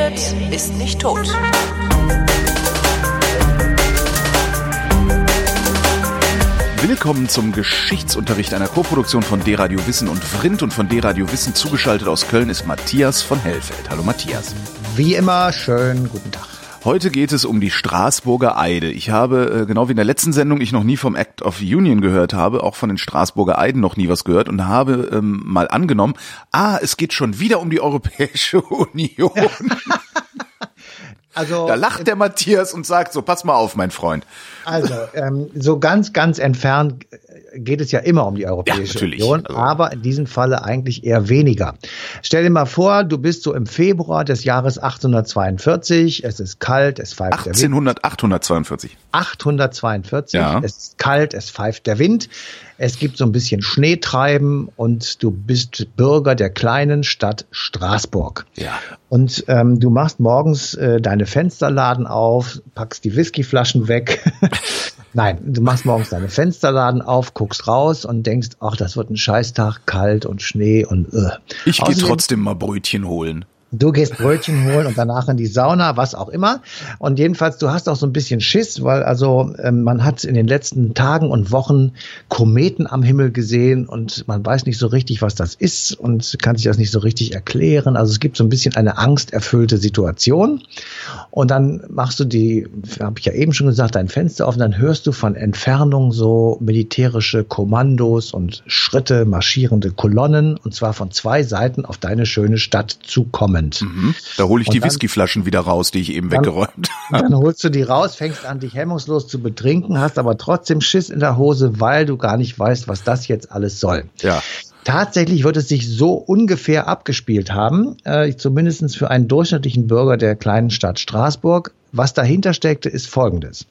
redet, ist nicht tot. Willkommen zum Geschichtsunterricht einer Koproduktion von D-Radio Wissen und Vrindt und von D-Radio Wissen zugeschaltet aus Köln ist Matthias von Hellfeld. Hallo Matthias. Wie immer, schönen guten Tag. Heute geht es um die Straßburger Eide. Ich habe, äh, genau wie in der letzten Sendung, ich noch nie vom Act of Union gehört habe, auch von den Straßburger Eiden noch nie was gehört und habe ähm, mal angenommen, ah, es geht schon wieder um die Europäische Union. Also, da lacht der Matthias und sagt so, pass mal auf, mein Freund. Also, ähm, so ganz, ganz entfernt geht es ja immer um die Europäische ja, Union, also. aber in diesem Falle eigentlich eher weniger. Stell dir mal vor, du bist so im Februar des Jahres 842, es ist kalt, es pfeift 1800, der Wind. 842. 842, ja. es ist kalt, es pfeift der Wind. Es gibt so ein bisschen Schneetreiben und du bist Bürger der kleinen Stadt Straßburg. Ja. Und ähm, du machst morgens äh, deine Fensterladen auf, packst die Whiskyflaschen weg. Nein, du machst morgens deine Fensterladen auf, guckst raus und denkst, ach, das wird ein Scheißtag, kalt und Schnee und äh. Ich gehe trotzdem mal Brötchen holen. Du gehst Brötchen holen und danach in die Sauna, was auch immer. Und jedenfalls, du hast auch so ein bisschen Schiss, weil also ähm, man hat in den letzten Tagen und Wochen Kometen am Himmel gesehen und man weiß nicht so richtig, was das ist und kann sich das nicht so richtig erklären. Also es gibt so ein bisschen eine angsterfüllte Situation. Und dann machst du die, habe ich ja eben schon gesagt, dein Fenster auf und dann hörst du von Entfernung so militärische Kommandos und Schritte, marschierende Kolonnen und zwar von zwei Seiten auf deine schöne Stadt zukommen spannend. Mhm. Da hole ich und die Whiskyflaschen wieder raus, die ich eben dann, weggeräumt habe. Dann holst du die raus, fängst an, dich hemmungslos zu betrinken, hast aber trotzdem Schiss in der Hose, weil du gar nicht weißt, was das jetzt alles soll. Ja. Tatsächlich wird es sich so ungefähr abgespielt haben, äh, zumindest für einen durchschnittlichen Bürger der kleinen Stadt Straßburg. Was dahinter steckte, ist Folgendes.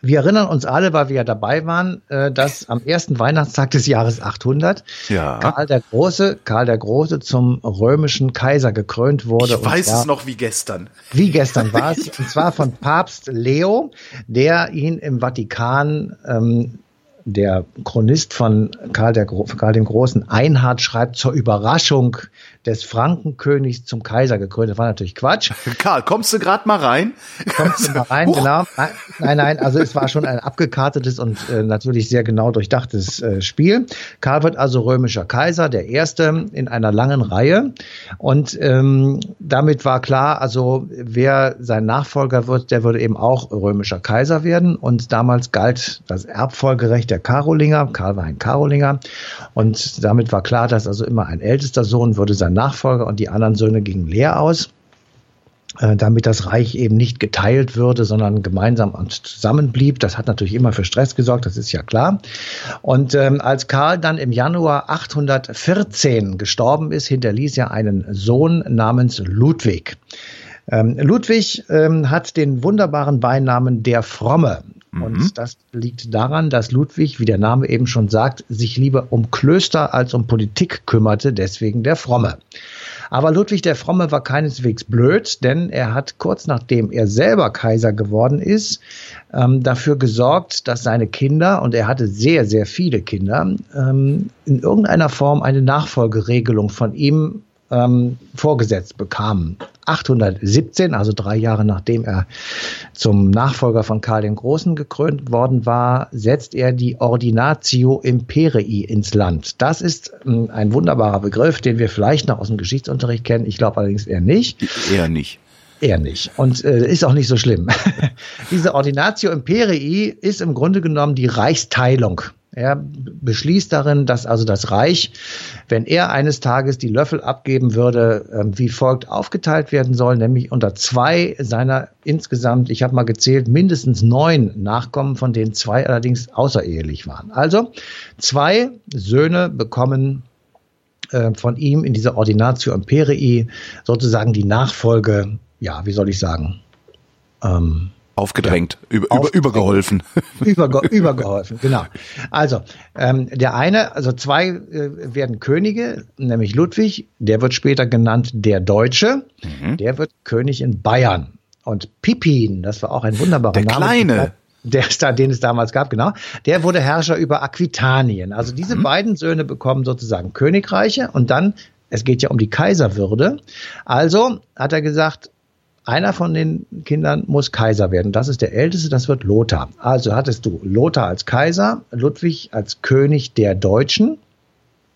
Wir erinnern uns alle, weil wir ja dabei waren, äh, dass am ersten Weihnachtstag des Jahres 800 ja. Karl der Große, Karl der Große zum römischen Kaiser gekrönt wurde. Ich weiß zwar, es noch wie gestern. Wie gestern war es, und zwar von Papst Leo, der ihn im Vatikan ähm, der Chronist von Karl, der, Karl dem Großen, Einhard, schreibt zur Überraschung des Frankenkönigs zum Kaiser gekrönt. Das war natürlich Quatsch. Karl, kommst du gerade mal rein? Kommst du mal rein, genau. Nein, nein, also es war schon ein abgekartetes und äh, natürlich sehr genau durchdachtes äh, Spiel. Karl wird also römischer Kaiser, der erste in einer langen Reihe. Und ähm, damit war klar, also wer sein Nachfolger wird, der würde eben auch römischer Kaiser werden. Und damals galt das Erbfolgerecht der Karolinger. Karl war ein Karolinger. Und damit war klar, dass also immer ein ältester Sohn würde sein Nachfolger und die anderen Söhne gingen leer aus äh, damit das Reich eben nicht geteilt würde, sondern gemeinsam und zusammenblieb. Das hat natürlich immer für Stress gesorgt, das ist ja klar. Und ähm, als Karl dann im Januar 814 gestorben ist, hinterließ er einen Sohn namens Ludwig. Ähm, Ludwig ähm, hat den wunderbaren Beinamen der Fromme. Und mhm. das liegt daran, dass Ludwig, wie der Name eben schon sagt, sich lieber um Klöster als um Politik kümmerte, deswegen der Fromme. Aber Ludwig der Fromme war keineswegs blöd, denn er hat kurz nachdem er selber Kaiser geworden ist, ähm, dafür gesorgt, dass seine Kinder, und er hatte sehr, sehr viele Kinder, ähm, in irgendeiner Form eine Nachfolgeregelung von ihm ähm, vorgesetzt bekamen. 817, also drei Jahre nachdem er zum Nachfolger von Karl dem Großen gekrönt worden war, setzt er die Ordinatio Imperii ins Land. Das ist ähm, ein wunderbarer Begriff, den wir vielleicht noch aus dem Geschichtsunterricht kennen. Ich glaube allerdings eher nicht. Eher nicht. Eher nicht. Und äh, ist auch nicht so schlimm. Diese Ordinatio Imperii ist im Grunde genommen die Reichsteilung er beschließt darin, dass also das Reich, wenn er eines Tages die Löffel abgeben würde, ähm, wie folgt aufgeteilt werden soll, nämlich unter zwei seiner insgesamt, ich habe mal gezählt, mindestens neun Nachkommen, von denen zwei allerdings außerehelich waren. Also zwei Söhne bekommen äh, von ihm in dieser Ordinatio Imperii sozusagen die Nachfolge, ja, wie soll ich sagen, ähm, Aufgedrängt, ja, über, über, übergeholfen. Überge, übergeholfen, genau. Also, ähm, der eine, also zwei äh, werden Könige, nämlich Ludwig, der wird später genannt der Deutsche, mhm. der wird König in Bayern. Und Pippin, das war auch ein wunderbarer der Name. Der Kleine. Der, den es damals gab, genau. Der wurde Herrscher über Aquitanien. Also diese mhm. beiden Söhne bekommen sozusagen Königreiche und dann Es geht ja um die Kaiserwürde. Also hat er gesagt, einer von den Kindern muss Kaiser werden. Das ist der älteste, das wird Lothar. Also hattest du Lothar als Kaiser, Ludwig als König der Deutschen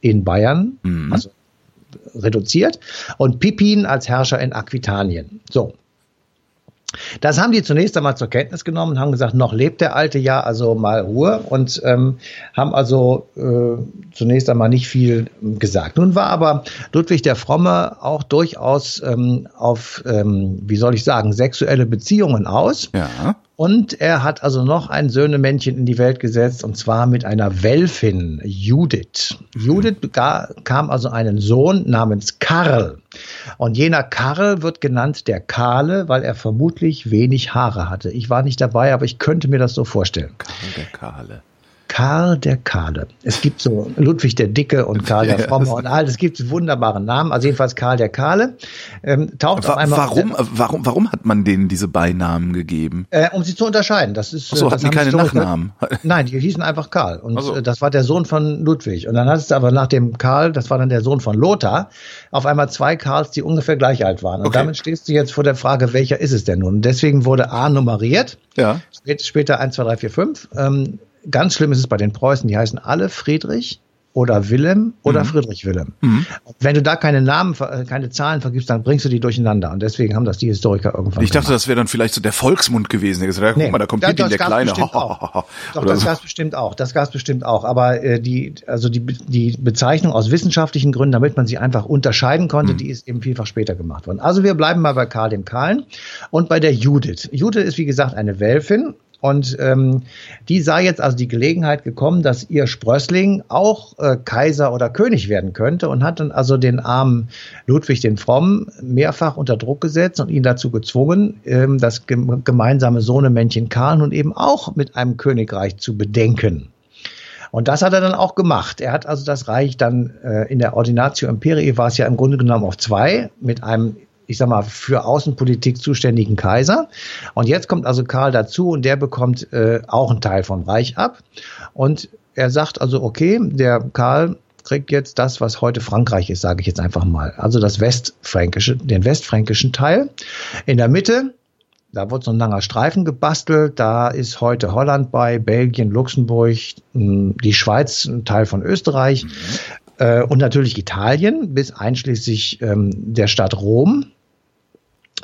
in Bayern, mhm. also reduziert, und Pippin als Herrscher in Aquitanien. So. Das haben die zunächst einmal zur Kenntnis genommen, haben gesagt, noch lebt der alte ja, also mal Ruhe und ähm, haben also äh, zunächst einmal nicht viel gesagt. Nun war aber Ludwig der Fromme auch durchaus ähm, auf, ähm, wie soll ich sagen, sexuelle Beziehungen aus. Ja. Und er hat also noch ein Söhnemännchen in die Welt gesetzt, und zwar mit einer Welfin, Judith. Judith bekam also einen Sohn namens Karl. Und jener Karl wird genannt der Kahle, weil er vermutlich wenig Haare hatte. Ich war nicht dabei, aber ich könnte mir das so vorstellen. Karl der Kahle. Karl der Kahle. Es gibt so Ludwig der Dicke und Karl der Fromme und all, es gibt wunderbare Namen. Also jedenfalls Karl der Kahle ähm, taucht Wa auf einmal. Warum, auf warum, warum hat man denen diese Beinamen gegeben? Äh, um sie zu unterscheiden. Das ist. Ach so, hatten die keine Nachnamen? Nein, die hießen einfach Karl und also. das war der Sohn von Ludwig. Und dann hattest du aber nach dem Karl, das war dann der Sohn von Lothar, auf einmal zwei Karls, die ungefähr gleich alt waren. Und okay. damit stehst du jetzt vor der Frage, welcher ist es denn nun? Und deswegen wurde A nummeriert. Ja. Später 1, 2, 3, 4, 5. Ähm, Ganz schlimm ist es bei den Preußen, die heißen alle Friedrich oder Willem oder mhm. Friedrich Willem. Mhm. Wenn du da keine Namen, keine Zahlen vergibst, dann bringst du die durcheinander. Und deswegen haben das die Historiker irgendwann Ich dachte, gemacht. das wäre dann vielleicht so der Volksmund gewesen. Der gesagt, nee, guck mal, da kommt Pippin, der Kleine. Doch, das so. gab's bestimmt auch. Das gab's bestimmt auch. Aber äh, die, also die, die Bezeichnung aus wissenschaftlichen Gründen, damit man sie einfach unterscheiden konnte, mhm. die ist eben vielfach später gemacht worden. Also wir bleiben mal bei Karl dem Kahlen und bei der Judith. Judith ist, wie gesagt, eine Welfin und ähm, die sah jetzt also die Gelegenheit gekommen, dass ihr Sprössling auch äh, Kaiser oder König werden könnte und hat dann also den armen Ludwig den Frommen mehrfach unter Druck gesetzt und ihn dazu gezwungen, ähm, das gemeinsame Sohnemännchen Karl nun eben auch mit einem Königreich zu bedenken. Und das hat er dann auch gemacht. Er hat also das Reich dann äh, in der Ordinatio Imperii war es ja im Grunde genommen auf zwei mit einem ich sag mal, für Außenpolitik zuständigen Kaiser. Und jetzt kommt also Karl dazu und der bekommt äh, auch einen Teil vom Reich ab. Und er sagt also, okay, der Karl kriegt jetzt das, was heute Frankreich ist, sage ich jetzt einfach mal. Also das westfränkische, den westfränkischen Teil. In der Mitte, da wird so ein langer Streifen gebastelt. Da ist heute Holland bei, Belgien, Luxemburg, hm, die Schweiz, ein Teil von Österreich. Mhm. Äh, und natürlich Italien bis einschließlich ähm, der Stadt Rom.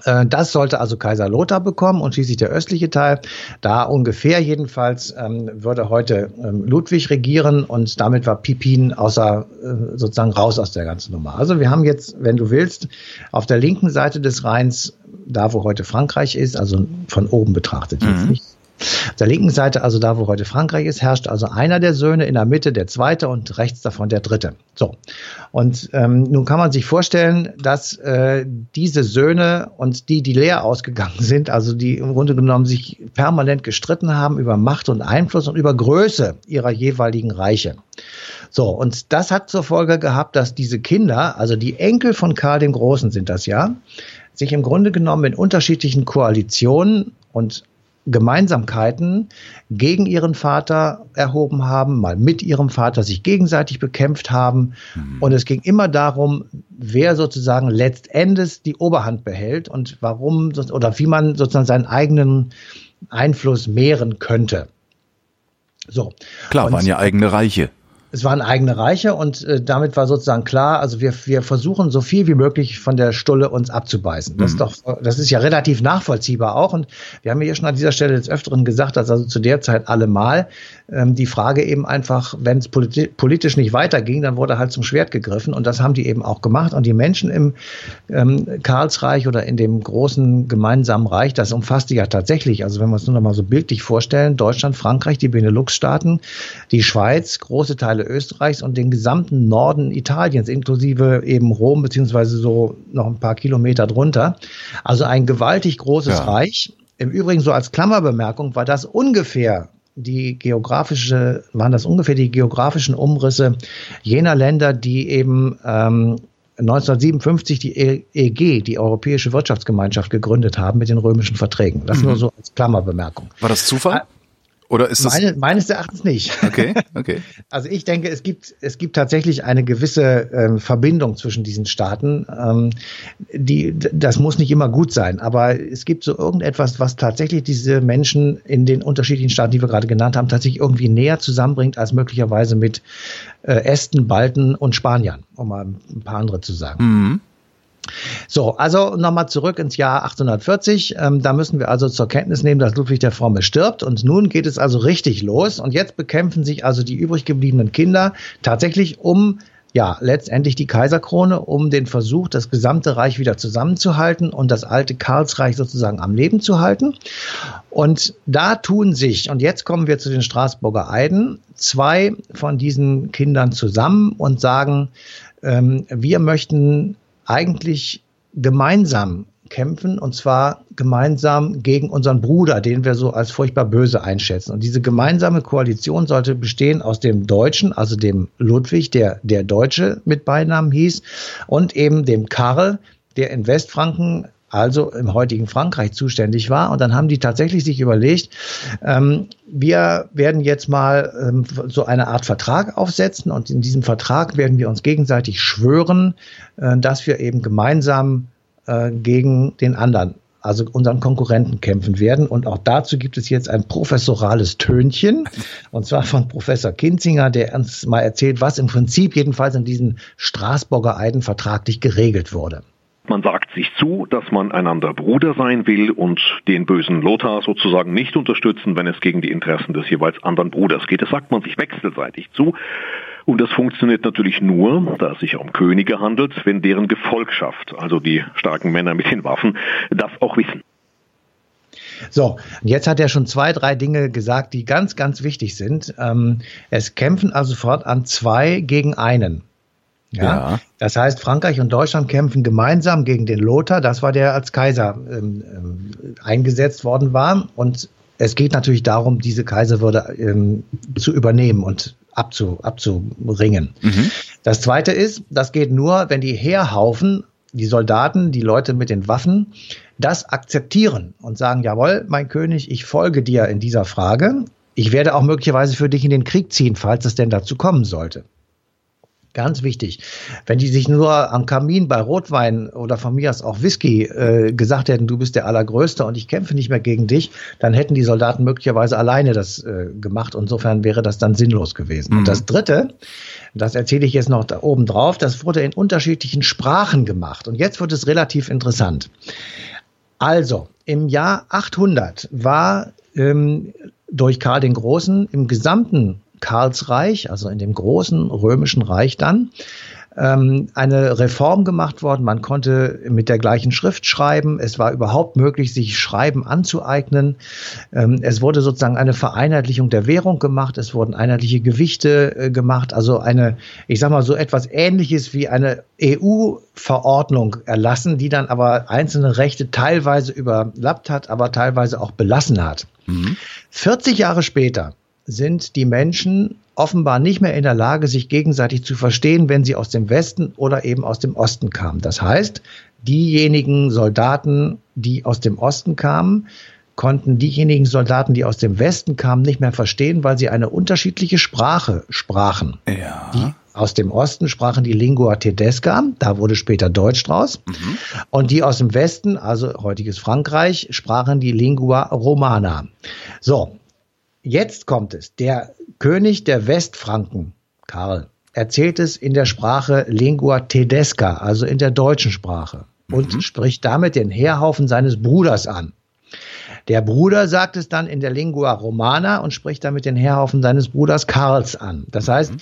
Äh, das sollte also Kaiser Lothar bekommen und schließlich der östliche Teil. Da ungefähr jedenfalls ähm, würde heute ähm, Ludwig regieren und damit war Pippin außer äh, sozusagen raus aus der ganzen Nummer. Also wir haben jetzt, wenn du willst, auf der linken Seite des Rheins, da wo heute Frankreich ist, also von oben betrachtet, mhm. jetzt nicht auf der linken Seite, also da, wo heute Frankreich ist, herrscht also einer der Söhne, in der Mitte der zweite und rechts davon der dritte. So. Und ähm, nun kann man sich vorstellen, dass äh, diese Söhne und die, die leer ausgegangen sind, also die im Grunde genommen sich permanent gestritten haben über Macht und Einfluss und über Größe ihrer jeweiligen Reiche. So, und das hat zur Folge gehabt, dass diese Kinder, also die Enkel von Karl dem Großen sind das ja, sich im Grunde genommen in unterschiedlichen Koalitionen und Gemeinsamkeiten gegen ihren Vater erhoben haben, mal mit ihrem Vater sich gegenseitig bekämpft haben. Mhm. Und es ging immer darum, wer sozusagen letztendlich die Oberhand behält und warum oder wie man sozusagen seinen eigenen Einfluss mehren könnte. So. Klar, und, waren ja eigene Reiche es waren eigene Reiche und äh, damit war sozusagen klar, also wir, wir versuchen so viel wie möglich von der Stulle uns abzubeißen. Das mhm. ist doch, das ist ja relativ nachvollziehbar auch. Und wir haben ja schon an dieser Stelle des Öfteren gesagt, dass also zu der Zeit allemal ähm, die Frage eben einfach, wenn es politi politisch nicht weiterging, dann wurde halt zum Schwert gegriffen und das haben die eben auch gemacht. Und die Menschen im ähm, Karlsreich oder in dem großen gemeinsamen Reich, das umfasste ja tatsächlich, also wenn wir es nur noch mal so bildlich vorstellen, Deutschland, Frankreich, die Benelux-Staaten, die Schweiz, große Teile Österreichs und den gesamten Norden Italiens, inklusive eben Rom, beziehungsweise so noch ein paar Kilometer drunter. Also ein gewaltig großes ja. Reich. Im Übrigen so als Klammerbemerkung war das ungefähr die geografische, waren das ungefähr die geografischen Umrisse jener Länder, die eben ähm, 1957 die EG, die Europäische Wirtschaftsgemeinschaft, gegründet haben mit den römischen Verträgen. Das mhm. nur so als Klammerbemerkung. War das Zufall? Oder ist das Meine, meines Erachtens nicht. Okay, okay. Also ich denke, es gibt es gibt tatsächlich eine gewisse ähm, Verbindung zwischen diesen Staaten. Ähm, die das muss nicht immer gut sein, aber es gibt so irgendetwas, was tatsächlich diese Menschen in den unterschiedlichen Staaten, die wir gerade genannt haben, tatsächlich irgendwie näher zusammenbringt als möglicherweise mit äh, Esten, Balten und Spaniern, um mal ein paar andere zu sagen. Mhm. So, also nochmal zurück ins Jahr 840. Ähm, da müssen wir also zur Kenntnis nehmen, dass Ludwig der Fromme stirbt. Und nun geht es also richtig los. Und jetzt bekämpfen sich also die übrig gebliebenen Kinder tatsächlich um ja, letztendlich die Kaiserkrone, um den Versuch, das gesamte Reich wieder zusammenzuhalten und das alte Karlsreich sozusagen am Leben zu halten. Und da tun sich, und jetzt kommen wir zu den Straßburger Eiden, zwei von diesen Kindern zusammen und sagen, ähm, wir möchten eigentlich gemeinsam kämpfen und zwar gemeinsam gegen unseren Bruder, den wir so als furchtbar böse einschätzen. Und diese gemeinsame Koalition sollte bestehen aus dem Deutschen, also dem Ludwig, der der Deutsche mit Beinamen hieß, und eben dem Karl, der in Westfranken also im heutigen Frankreich zuständig war. Und dann haben die tatsächlich sich überlegt, ähm, wir werden jetzt mal ähm, so eine Art Vertrag aufsetzen und in diesem Vertrag werden wir uns gegenseitig schwören, äh, dass wir eben gemeinsam äh, gegen den anderen also unseren Konkurrenten kämpfen werden. Und auch dazu gibt es jetzt ein professorales Tönchen, und zwar von Professor Kinzinger, der uns mal erzählt, was im Prinzip jedenfalls in diesen Straßburger Eiden vertraglich geregelt wurde. Man sagt sich zu, dass man einander Bruder sein will und den bösen Lothar sozusagen nicht unterstützen, wenn es gegen die Interessen des jeweils anderen Bruders geht. Das sagt man sich wechselseitig zu. Und das funktioniert natürlich nur, da es sich um Könige handelt, wenn deren Gefolgschaft, also die starken Männer mit den Waffen, das auch wissen. So, jetzt hat er schon zwei, drei Dinge gesagt, die ganz, ganz wichtig sind. Ähm, es kämpfen also fortan zwei gegen einen. Ja? ja? Das heißt, Frankreich und Deutschland kämpfen gemeinsam gegen den Lothar. Das war der als Kaiser ähm, ähm, eingesetzt worden war. Und es geht natürlich darum, diese Kaiserwürde ähm, zu übernehmen und abzu, abzuringen. Mhm. Das zweite ist, das geht nur, wenn die Heerhaufen, die Soldaten, die Leute mit den Waffen, das akzeptieren und sagen, jawohl, mein König, ich folge dir in dieser Frage. Ich werde auch möglicherweise für dich in den Krieg ziehen, falls es denn dazu kommen sollte. Ganz wichtig. Wenn die sich nur am Kamin bei Rotwein oder von mir aus auch Whisky äh, gesagt hätten, du bist der Allergrößte und ich kämpfe nicht mehr gegen dich, dann hätten die Soldaten möglicherweise alleine das äh, gemacht. Insofern wäre das dann sinnlos gewesen. Mhm. Und das Dritte, das erzähle ich jetzt noch da oben drauf, das wurde in unterschiedlichen Sprachen gemacht. Und jetzt wird es relativ interessant. Also, im Jahr 800 war ähm, durch Karl den Großen im gesamten Karlsreich, also in dem großen römischen Reich dann, ähm, eine Reform gemacht worden. Man konnte mit der gleichen Schrift schreiben. Es war überhaupt möglich, sich Schreiben anzueignen. Ähm, es wurde sozusagen eine Vereinheitlichung der Währung gemacht. Es wurden einheitliche Gewichte äh, gemacht. Also eine, ich sag mal so etwas ähnliches wie eine EU-Verordnung erlassen, die dann aber einzelne Rechte teilweise überlappt hat, aber teilweise auch belassen hat. Mhm. 40 Jahre später sind die Menschen offenbar nicht mehr in der Lage, sich gegenseitig zu verstehen, wenn sie aus dem Westen oder eben aus dem Osten kamen. Das heißt, diejenigen Soldaten, die aus dem Osten kamen, konnten diejenigen Soldaten, die aus dem Westen kamen, nicht mehr verstehen, weil sie eine unterschiedliche Sprache sprachen. Ja. Die aus dem Osten sprachen die Lingua Tedesca, da wurde später Deutsch draus. Mhm. Und die aus dem Westen, also heutiges Frankreich, sprachen die Lingua Romana. So, Jetzt kommt es. Der König der Westfranken, Karl, erzählt es in der Sprache Lingua Tedesca, also in der deutschen Sprache, und mhm. spricht damit den Heerhaufen seines Bruders an. Der Bruder sagt es dann in der Lingua Romana und spricht damit den Heerhaufen seines Bruders Karls an. Das mhm. heißt,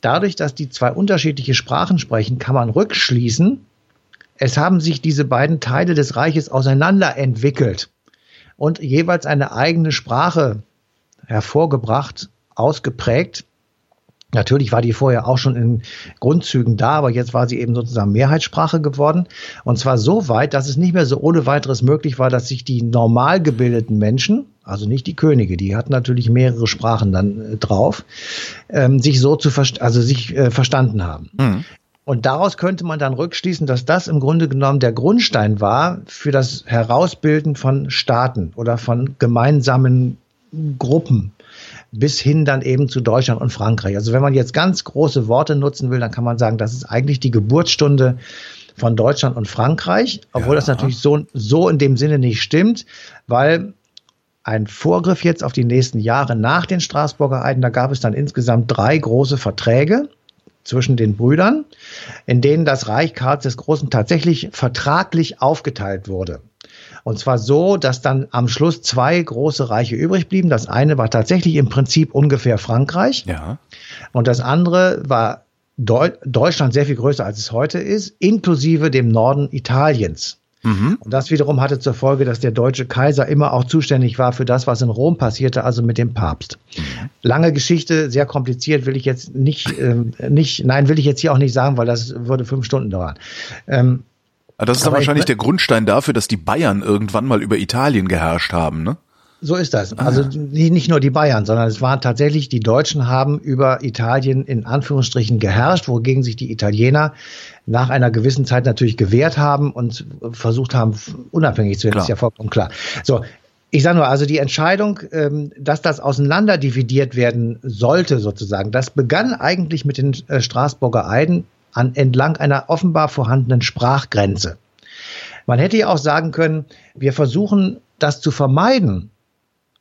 dadurch, dass die zwei unterschiedliche Sprachen sprechen, kann man rückschließen, es haben sich diese beiden Teile des Reiches auseinanderentwickelt und jeweils eine eigene Sprache hervorgebracht, ausgeprägt. Natürlich war die vorher auch schon in Grundzügen da, aber jetzt war sie eben sozusagen Mehrheitssprache geworden. Und zwar so weit, dass es nicht mehr so ohne weiteres möglich war, dass sich die normal gebildeten Menschen, also nicht die Könige, die hatten natürlich mehrere Sprachen dann äh, drauf, ähm, sich so zu also sich äh, verstanden haben. Mhm. Und daraus könnte man dann rückschließen, dass das im Grunde genommen der Grundstein war für das Herausbilden von Staaten oder von gemeinsamen Gruppen bis hin dann eben zu Deutschland und Frankreich. Also wenn man jetzt ganz große Worte nutzen will, dann kann man sagen, das ist eigentlich die Geburtsstunde von Deutschland und Frankreich, obwohl ja. das natürlich so, so in dem Sinne nicht stimmt, weil ein Vorgriff jetzt auf die nächsten Jahre nach den Straßburger Eiden, da gab es dann insgesamt drei große Verträge zwischen den Brüdern, in denen das Reich Karls des Großen tatsächlich vertraglich aufgeteilt wurde. Und zwar so, dass dann am Schluss zwei große Reiche übrig blieben. Das eine war tatsächlich im Prinzip ungefähr Frankreich. Ja. Und das andere war Deu Deutschland sehr viel größer, als es heute ist, inklusive dem Norden Italiens. Mhm. Und das wiederum hatte zur Folge, dass der deutsche Kaiser immer auch zuständig war für das, was in Rom passierte, also mit dem Papst. Mhm. Lange Geschichte, sehr kompliziert, will ich jetzt nicht, ähm, nicht, nein, will ich jetzt hier auch nicht sagen, weil das würde fünf Stunden dauern. Ähm, das ist dann wahrscheinlich ich, der Grundstein dafür, dass die Bayern irgendwann mal über Italien geherrscht haben, ne? So ist das. Also ah. nicht nur die Bayern, sondern es waren tatsächlich, die Deutschen haben über Italien in Anführungsstrichen geherrscht, wogegen sich die Italiener nach einer gewissen Zeit natürlich gewehrt haben und versucht haben, unabhängig zu werden. Ist ja vollkommen klar. So, ich sage nur, also die Entscheidung, ähm, dass das auseinanderdividiert werden sollte, sozusagen, das begann eigentlich mit den äh, Straßburger Eiden an, entlang einer offenbar vorhandenen Sprachgrenze. Man hätte ja auch sagen können, wir versuchen das zu vermeiden,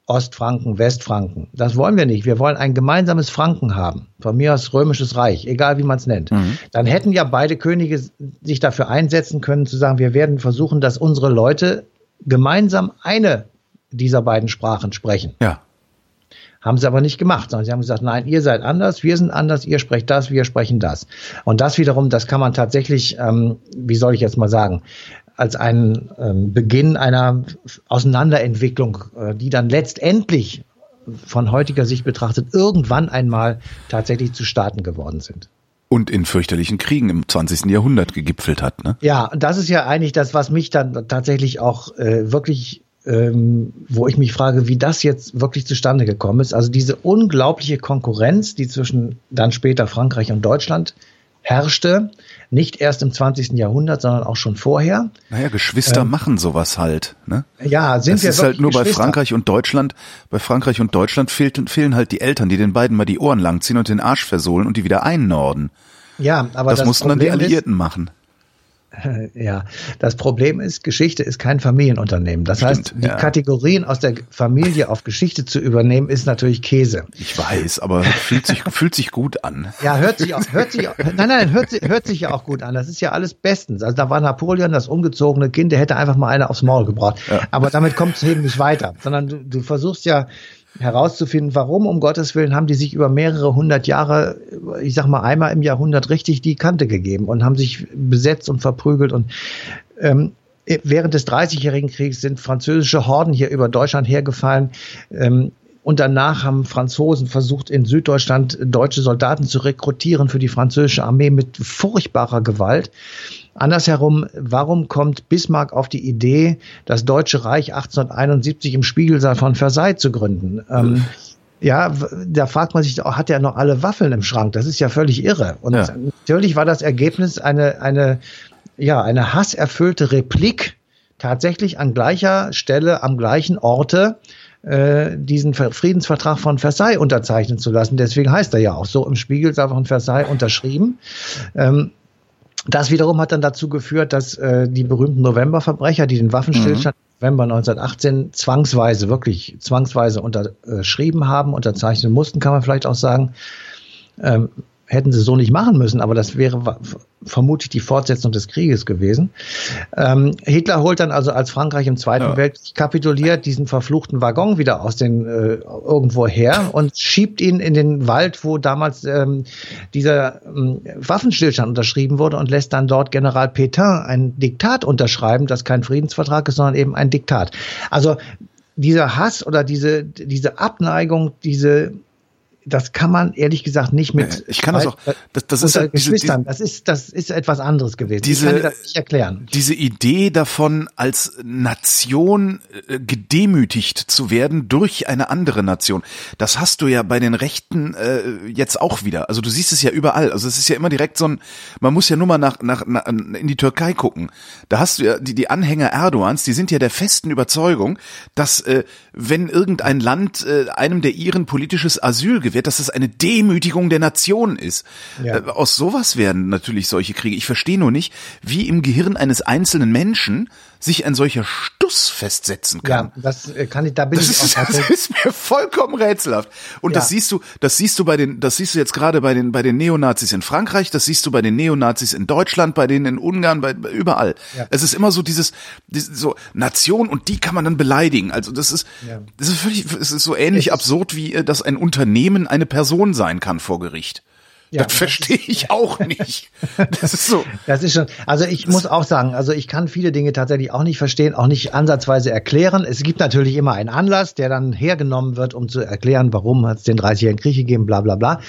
Ostfranken, Westfranken. Das wollen wir nicht. Wir wollen ein gemeinsames Franken haben. Von mir aus römisches Reich, egal wie man es nennt. Mhm. Dann hätten ja beide Könige sich dafür einsetzen können, zu sagen, wir werden versuchen, dass unsere Leute gemeinsam eine dieser beiden Sprachen sprechen. Ja. Haben sie aber nicht gemacht, sondern sie haben gesagt, nein, ihr seid anders, wir sind anders, ihr sprecht das, wir sprechen das. Und das wiederum, das kann man tatsächlich, ähm, wie soll ich jetzt mal sagen, als einen ähm, Beginn einer Auseinanderentwicklung, äh, die dann letztendlich von heutiger Sicht betrachtet irgendwann einmal tatsächlich zu Staaten geworden sind. Und in fürchterlichen Kriegen im 20. Jahrhundert gegipfelt hat, ne? Ja, das ist ja eigentlich das, was mich dann tatsächlich auch äh, wirklich ähm, wo ich mich frage, wie das jetzt wirklich zustande gekommen ist. Also diese unglaubliche Konkurrenz, die zwischen dann später Frankreich und Deutschland herrschte, nicht erst im 20. Jahrhundert, sondern auch schon vorher. Naja, Geschwister ähm, machen sowas halt. Ne? Ja, sind das wir ist halt nur bei Frankreich und Deutschland. Bei Frankreich und Deutschland fehlt, fehlen halt die Eltern, die den beiden mal die Ohren langziehen und den Arsch versohlen und die wieder einnorden. Ja, aber das, das mussten Problem dann die Alliierten ist, machen. Ja, das Problem ist, Geschichte ist kein Familienunternehmen. Das Stimmt, heißt, die ja. Kategorien aus der Familie auf Geschichte zu übernehmen, ist natürlich Käse. Ich weiß, aber fühlt sich, fühlt sich gut an. Ja, hört sich auch, hört sich, nein, nein, hört, hört sich ja auch gut an. Das ist ja alles bestens. Also da war Napoleon das umgezogene Kind, der hätte einfach mal eine aufs Maul gebracht. Ja. Aber damit kommt es eben nicht weiter, sondern du, du versuchst ja, herauszufinden, warum um Gottes Willen haben die sich über mehrere hundert Jahre, ich sag mal einmal im Jahrhundert richtig die Kante gegeben und haben sich besetzt und verprügelt und ähm, während des Dreißigjährigen Kriegs sind französische Horden hier über Deutschland hergefallen. Ähm, und danach haben Franzosen versucht, in Süddeutschland deutsche Soldaten zu rekrutieren für die französische Armee mit furchtbarer Gewalt. Andersherum, warum kommt Bismarck auf die Idee, das Deutsche Reich 1871 im Spiegelsaal von Versailles zu gründen? Ähm, ja, da fragt man sich, hat er noch alle Waffeln im Schrank? Das ist ja völlig irre. Und ja. natürlich war das Ergebnis eine, eine, ja, eine hasserfüllte Replik tatsächlich an gleicher Stelle, am gleichen Orte äh, diesen Friedensvertrag von Versailles unterzeichnen zu lassen. Deswegen heißt er ja auch so im Spiegelsaal von Versailles unterschrieben. Ähm, das wiederum hat dann dazu geführt, dass äh, die berühmten Novemberverbrecher, die den Waffenstillstand mhm. November 1918 zwangsweise, wirklich zwangsweise unterschrieben haben, unterzeichnen mussten, kann man vielleicht auch sagen, ähm, hätten sie so nicht machen müssen, aber das wäre vermutlich die Fortsetzung des Krieges gewesen. Ähm, Hitler holt dann also, als Frankreich im Zweiten ja. Weltkrieg kapituliert, diesen verfluchten Waggon wieder aus den äh, irgendwo her und schiebt ihn in den Wald, wo damals ähm, dieser ähm, Waffenstillstand unterschrieben wurde und lässt dann dort General Pétain ein Diktat unterschreiben, das kein Friedensvertrag ist, sondern eben ein Diktat. Also dieser Hass oder diese, diese Abneigung, diese das kann man ehrlich gesagt nicht mit. Ich kann das auch. Das, das ist diese, Geschwistern. das ist das ist etwas anderes gewesen. Diese, ich kann das nicht erklären. Diese Idee davon, als Nation äh, gedemütigt zu werden durch eine andere Nation, das hast du ja bei den Rechten äh, jetzt auch wieder. Also du siehst es ja überall. Also es ist ja immer direkt so ein. Man muss ja nur mal nach, nach, nach in die Türkei gucken. Da hast du ja die die Anhänger Erdogans, die sind ja der festen Überzeugung, dass äh, wenn irgendein Land äh, einem der ihren politisches Asyl gewährt, dass es eine Demütigung der Nation ist. Ja. Äh, aus sowas werden natürlich solche Kriege. Ich verstehe nur nicht, wie im Gehirn eines einzelnen Menschen sich ein solcher Stuss festsetzen kann. Ja, das äh, kann ich, da bin das ich ist, auch Das ist mir vollkommen rätselhaft. Und ja. das siehst du, das siehst du bei den, das siehst du jetzt gerade bei den, bei den Neonazis in Frankreich, das siehst du bei den Neonazis in Deutschland, bei denen in Ungarn, bei, überall. Ja. Es ist immer so dieses, dieses, so Nation und die kann man dann beleidigen. Also das ist, ja. das ist völlig, es ist so ähnlich absurd wie, äh, dass ein Unternehmen eine Person sein kann vor Gericht. Ja, das verstehe ich auch nicht. Das ist so. Das ist schon, also ich muss auch sagen, also ich kann viele Dinge tatsächlich auch nicht verstehen, auch nicht ansatzweise erklären. Es gibt natürlich immer einen Anlass, der dann hergenommen wird, um zu erklären, warum hat es den 30-jährigen Krieg gegeben, bla bla bla.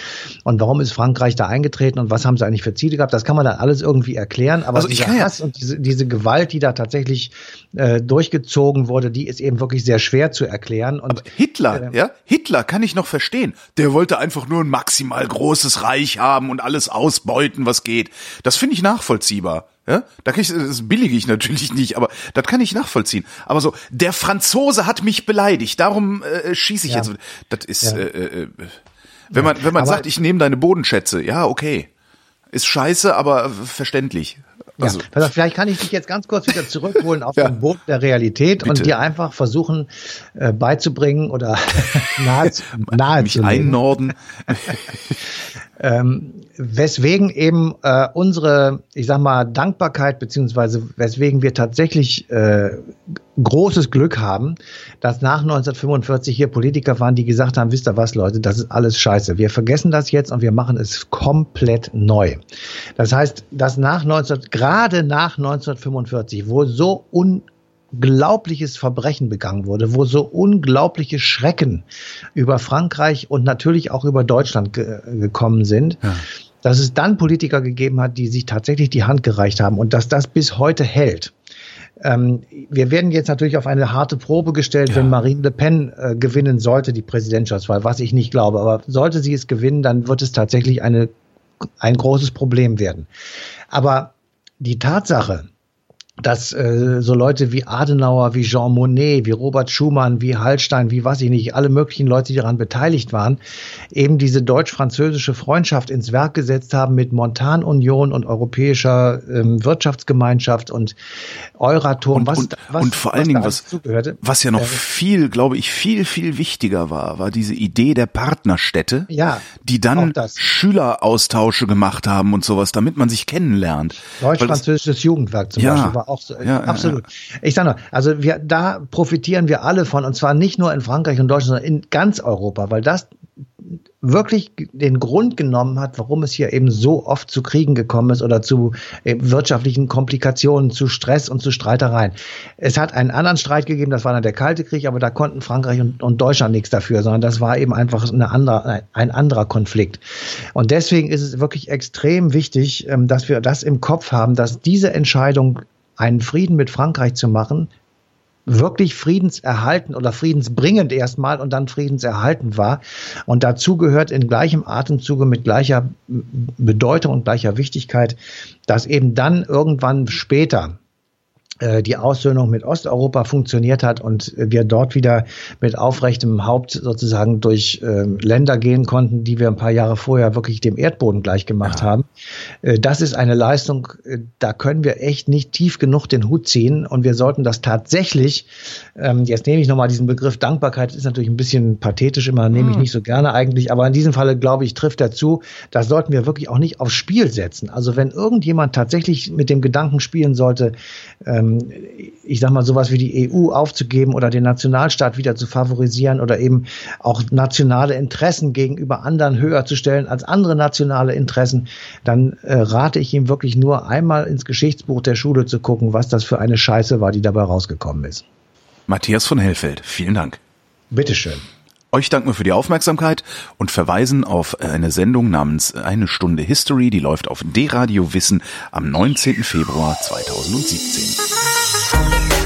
Und warum ist Frankreich da eingetreten und was haben sie eigentlich für Ziele gehabt. Das kann man dann alles irgendwie erklären. Aber also ich dieser Hass und diese, diese Gewalt, die da tatsächlich äh, durchgezogen wurde, die ist eben wirklich sehr schwer zu erklären. Und Aber Hitler, äh, ja, Hitler kann ich noch verstehen. Der wollte einfach nur ein maximal großes Reich haben und alles ausbeuten, was geht. Das finde ich nachvollziehbar. Ja, da kann ich, das billige ich natürlich nicht, aber das kann ich nachvollziehen. Aber so, der Franzose hat mich beleidigt, darum äh, schieße ich ja. jetzt. Das ist, ja. äh, äh, wenn man, wenn man aber sagt, ich nehme deine Bodenschätze, ja, okay. Ist scheiße, aber verständlich. Also. Ja, vielleicht kann ich dich jetzt ganz kurz wieder zurückholen auf ja. den Boden der Realität Bitte. und dir einfach versuchen äh, beizubringen oder nahe, nahe mich einnorden. Ähm, weswegen eben äh, unsere, ich sag mal, Dankbarkeit beziehungsweise weswegen wir tatsächlich äh, großes Glück haben, dass nach 1945 hier Politiker waren, die gesagt haben, wisst ihr was, Leute, das ist alles scheiße. Wir vergessen das jetzt und wir machen es komplett neu. Das heißt, dass nach 19, gerade nach 1945, wo so un unglaubliches Verbrechen begangen wurde, wo so unglaubliche Schrecken über Frankreich und natürlich auch über Deutschland ge gekommen sind, ja. dass es dann Politiker gegeben hat, die sich tatsächlich die Hand gereicht haben und dass das bis heute hält. Ähm, wir werden jetzt natürlich auf eine harte Probe gestellt, ja. wenn Marine Le Pen äh, gewinnen sollte, die Präsidentschaftswahl, was ich nicht glaube. Aber sollte sie es gewinnen, dann wird es tatsächlich eine, ein großes Problem werden. Aber die Tatsache, dass äh, so Leute wie Adenauer, wie Jean Monnet, wie Robert Schumann, wie Hallstein, wie was ich nicht, alle möglichen Leute, die daran beteiligt waren, eben diese deutsch-französische Freundschaft ins Werk gesetzt haben mit Montanunion und europäischer ähm, Wirtschaftsgemeinschaft und Euratom. Und, was, und, was, und vor allen Dingen, was, was ja noch äh, viel, glaube ich, viel, viel wichtiger war, war diese Idee der Partnerstädte, ja, die dann Schüleraustausche gemacht haben und sowas, damit man sich kennenlernt. Deutsch-französisches Jugendwerk zum ja, Beispiel war auch so, ja, absolut. Ja, ich sage nur, also wir, da profitieren wir alle von, und zwar nicht nur in Frankreich und Deutschland, sondern in ganz Europa, weil das wirklich den Grund genommen hat, warum es hier eben so oft zu Kriegen gekommen ist oder zu äh, wirtschaftlichen Komplikationen, zu Stress und zu Streitereien. Es hat einen anderen Streit gegeben, das war dann der Kalte Krieg, aber da konnten Frankreich und, und Deutschland nichts dafür, sondern das war eben einfach eine andere, ein anderer Konflikt. Und deswegen ist es wirklich extrem wichtig, ähm, dass wir das im Kopf haben, dass diese Entscheidung einen Frieden mit Frankreich zu machen, wirklich friedenserhalten oder friedensbringend erstmal und dann friedenserhaltend war. Und dazu gehört in gleichem Atemzuge mit gleicher Bedeutung und gleicher Wichtigkeit, dass eben dann irgendwann später äh, die Aussöhnung mit Osteuropa funktioniert hat und wir dort wieder mit aufrechtem Haupt sozusagen durch äh, Länder gehen konnten, die wir ein paar Jahre vorher wirklich dem Erdboden gleich gemacht ja. haben. Äh, das ist eine Leistung, äh, da können wir echt nicht tief genug den Hut ziehen und wir sollten das tatsächlich, ähm, jetzt nehme ich nochmal diesen Begriff Dankbarkeit, ist natürlich ein bisschen pathetisch immer, nehme ich mhm. nicht so gerne eigentlich, aber in diesem Falle glaube ich, trifft er zu, das sollten wir wirklich auch nicht aufs Spiel setzen. Also wenn irgendjemand tatsächlich mit dem Gedanken spielen sollte, ähm, ich sag mal, sowas wie die EU aufzugeben oder den Nationalstaat wieder zu favorisieren oder eben auch nationale Interessen gegenüber anderen höher zu stellen als andere nationale Interessen, dann äh, rate ich ihm wirklich nur einmal ins Geschichtsbuch der Schule zu gucken, was das für eine Scheiße war, die dabei rausgekommen ist. Matthias von Hellfeld, vielen Dank. Bitteschön. Euch danken wir für die Aufmerksamkeit und verweisen auf eine Sendung namens Eine Stunde History, die läuft auf D-Radio Wissen am 19. Februar 2017.